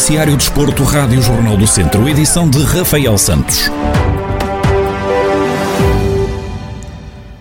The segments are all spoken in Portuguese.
Noticiário Desporto, Rádio Jornal do Centro, edição de Rafael Santos.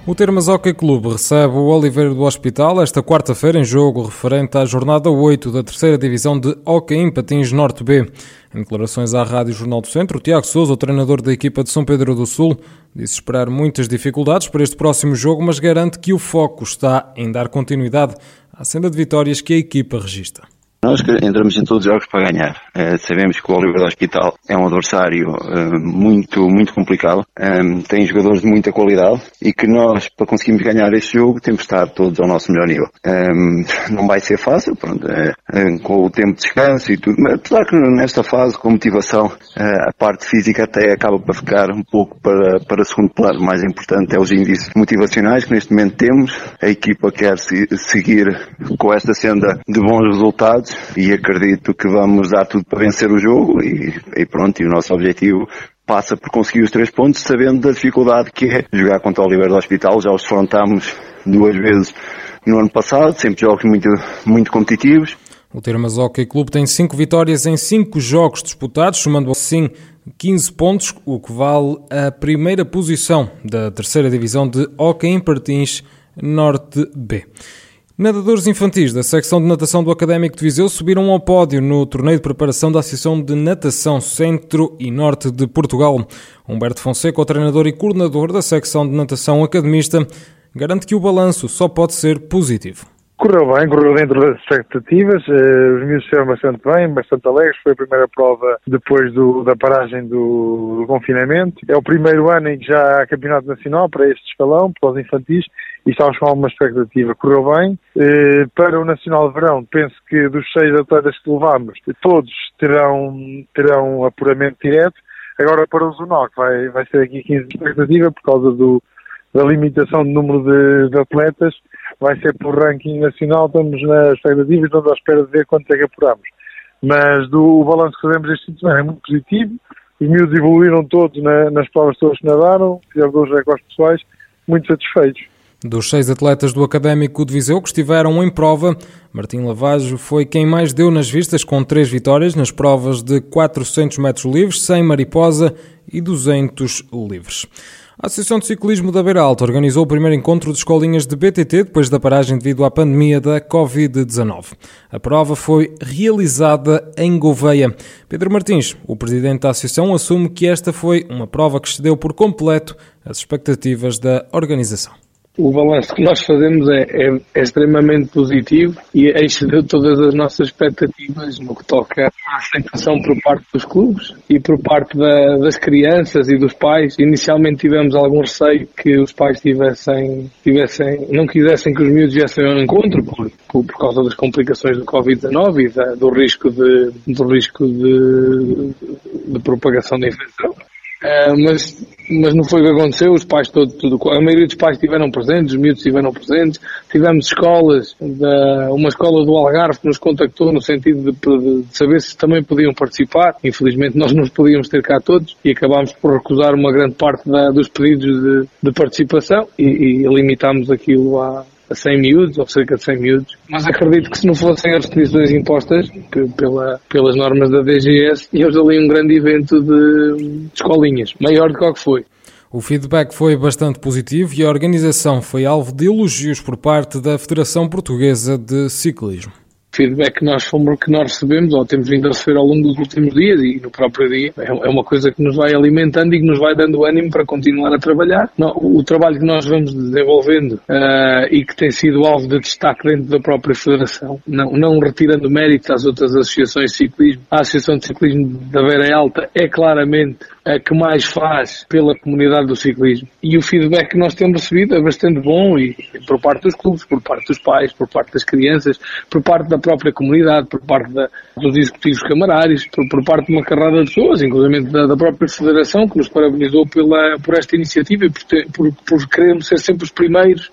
O Termas Hockey Clube recebe o Oliveira do Hospital esta quarta-feira em jogo referente à jornada 8 da terceira divisão de Hockey em Patins Norte B. Em declarações à Rádio Jornal do Centro, Tiago Souza, o treinador da equipa de São Pedro do Sul, disse esperar muitas dificuldades para este próximo jogo, mas garante que o foco está em dar continuidade à senda de vitórias que a equipa registra. Nós entramos em todos os jogos para ganhar. Uh, sabemos que o Oliver do Hospital é um adversário uh, muito, muito complicado. Um, ehm, tem jogadores de muita qualidade e que nós, para conseguirmos ganhar este jogo, temos de estar todos ao nosso melhor nível. Um, não vai ser fácil, pronto, uh, com o tempo de descanso e tudo, mas apesar que nesta fase, com motivação, a parte física até acaba para ficar um pouco para, para segundo plano. O mais importante é os índices motivacionais que neste momento temos. A equipa quer se, seguir com esta senda de bons resultados e acredito que vamos dar tudo para vencer o jogo e, e pronto, e o nosso objetivo passa por conseguir os três pontos, sabendo da dificuldade que é jogar contra o Oliveira do Hospital. Já os defrontámos duas vezes no ano passado, sempre jogos muito, muito competitivos. O Termas Hockey Clube tem cinco vitórias em cinco jogos disputados, somando assim 15 pontos, o que vale a primeira posição da terceira divisão de Hockey em Partins Norte B. Nadadores infantis da secção de natação do Académico de Viseu subiram ao pódio no torneio de preparação da Associação de Natação Centro e Norte de Portugal. Humberto Fonseca, o treinador e coordenador da secção de natação academista, garante que o balanço só pode ser positivo. Correu bem, correu dentro das expectativas, uh, os miúdos estiveram bastante bem, bastante alegres, foi a primeira prova depois do, da paragem do, do, confinamento. É o primeiro ano em que já há campeonato nacional para este escalão, para os infantis, e estamos com alguma expectativa. Correu bem. Uh, para o Nacional de Verão, penso que dos seis atletas que levámos, todos terão, terão apuramento direto. Agora para o que vai, vai ser aqui 15 de expectativa por causa do, da limitação de número de, de atletas, vai ser por ranking nacional, estamos na expectativa e estamos à espera de ver quanto é que apuramos. Mas do o balanço que fazemos este semana é muito positivo, os miúdos evoluíram todos na, nas provas todas que nadaram, fizeram dois recordes pessoais, muito satisfeitos. Dos seis atletas do Académico de Viseu que estiveram em prova, Martim Lavajo foi quem mais deu nas vistas, com três vitórias nas provas de 400 metros livres, 100 mariposa e 200 livres. A Associação de Ciclismo da Beira Alta organizou o primeiro encontro de escolinhas de BTT depois da paragem devido à pandemia da Covid-19. A prova foi realizada em Gouveia. Pedro Martins, o presidente da associação, assume que esta foi uma prova que excedeu por completo as expectativas da organização o balanço que nós fazemos é, é, é, extremamente positivo e excedeu todas as nossas expectativas no que toca à aceitação por parte dos clubes e por parte da, das crianças e dos pais. Inicialmente tivemos algum receio que os pais tivessem, tivessem não quisessem que os miúdos viessem ao encontro por, por, por causa das complicações do Covid-19 e da, do risco de, do risco de, de propagação da infecção. Uh, mas, mas não foi o que aconteceu, os pais todos, tudo, a maioria dos pais estiveram presentes, os miúdos estiveram presentes, tivemos escolas, da, uma escola do Algarve que nos contactou no sentido de, de, saber se também podiam participar, infelizmente nós não podíamos ter cá todos e acabámos por recusar uma grande parte da, dos pedidos de, de participação e, e limitámos aquilo a, a 100 miúdos, ou cerca de 100 miúdos. Mas acredito que se não fossem as restrições impostas pela, pelas normas da DGS, íamos ali um grande evento de, escolinhas, maior do que o que foi. O feedback foi bastante positivo e a organização foi alvo de elogios por parte da Federação Portuguesa de Ciclismo feedback que nós, fomos, que nós recebemos ou temos vindo a receber ao longo dos últimos dias e no próprio dia é, é uma coisa que nos vai alimentando e que nos vai dando ânimo para continuar a trabalhar. o trabalho que nós vamos desenvolvendo uh, e que tem sido alvo de destaque dentro da própria Federação, não, não retirando méritos às outras associações de ciclismo, a Associação de Ciclismo da Beira Alta é claramente que mais faz pela comunidade do ciclismo. E o feedback que nós temos recebido é bastante bom e por parte dos clubes, por parte dos pais, por parte das crianças, por parte da própria comunidade, por parte da, dos executivos camarários, por, por, parte de uma carrada de pessoas, inclusive da, da, própria federação que nos parabenizou pela, por esta iniciativa e por, por, por ser sempre os primeiros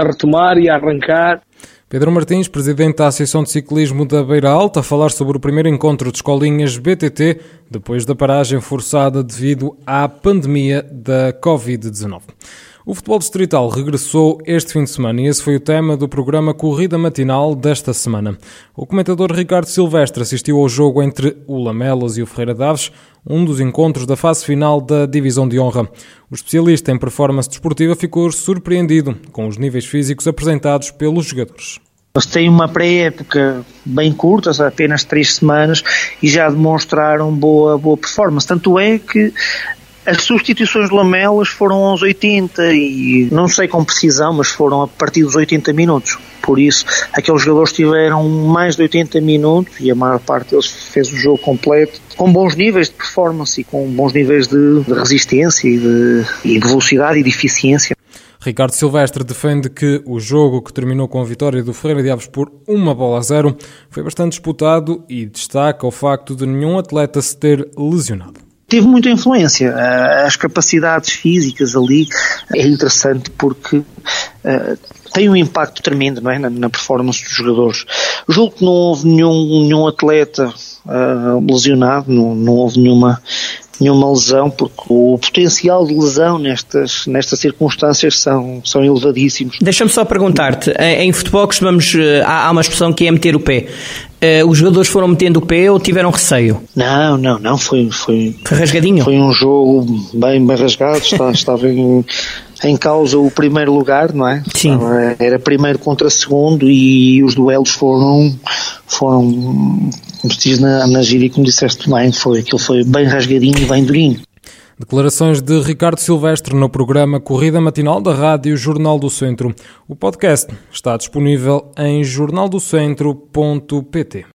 a retomar e a arrancar Pedro Martins, presidente da Associação de Ciclismo da Beira Alta, a falar sobre o primeiro encontro de escolinhas BTT depois da paragem forçada devido à pandemia da Covid-19. O futebol distrital regressou este fim de semana e esse foi o tema do programa Corrida Matinal desta semana. O comentador Ricardo Silvestre assistiu ao jogo entre o Lamelas e o Ferreira Daves, um dos encontros da fase final da Divisão de Honra. O especialista em performance desportiva ficou surpreendido com os níveis físicos apresentados pelos jogadores. Eles têm uma pré-época bem curta, apenas três semanas, e já demonstraram boa, boa performance. Tanto é que as substituições de Lamelas foram aos 80 e não sei com precisão, mas foram a partir dos 80 minutos. Por isso, aqueles jogadores tiveram mais de 80 minutos e a maior parte deles fez o jogo completo, com bons níveis de performance e com bons níveis de, de resistência e de, e de velocidade e de eficiência. Ricardo Silvestre defende que o jogo que terminou com a vitória do Ferreira de Aves por uma bola a zero foi bastante disputado e destaca o facto de nenhum atleta se ter lesionado teve muita influência. Eh, as capacidades físicas ali é interessante porque uh, tem um impacto tremendo não é? na, performance dos jogadores. Julgo que não houve nenhum, nenhum atleta uh, lesionado, não, não houve nenhuma nenhuma lesão, porque o potencial de lesão nestas, nestas circunstâncias são, são elevadíssimos. Deixa-me só perguntar-te, em, futebol costumamos, há, há uma expressão que é meter o pé. Uh, os jogadores foram metendo o pé ou tiveram receio? Não, não, não, foi... Foi, foi rasgadinho? Foi um jogo bem, bem rasgado, estava, estava em, em causa o primeiro lugar, não é? Sim. Estava, era primeiro contra segundo e os duelos foram, foram como se diz na, na gíria, como disseste bem, foi, aquilo foi bem rasgadinho e bem durinho. Declarações de Ricardo Silvestre no programa Corrida Matinal da Rádio Jornal do Centro. O podcast está disponível em jornaldocentro.pt.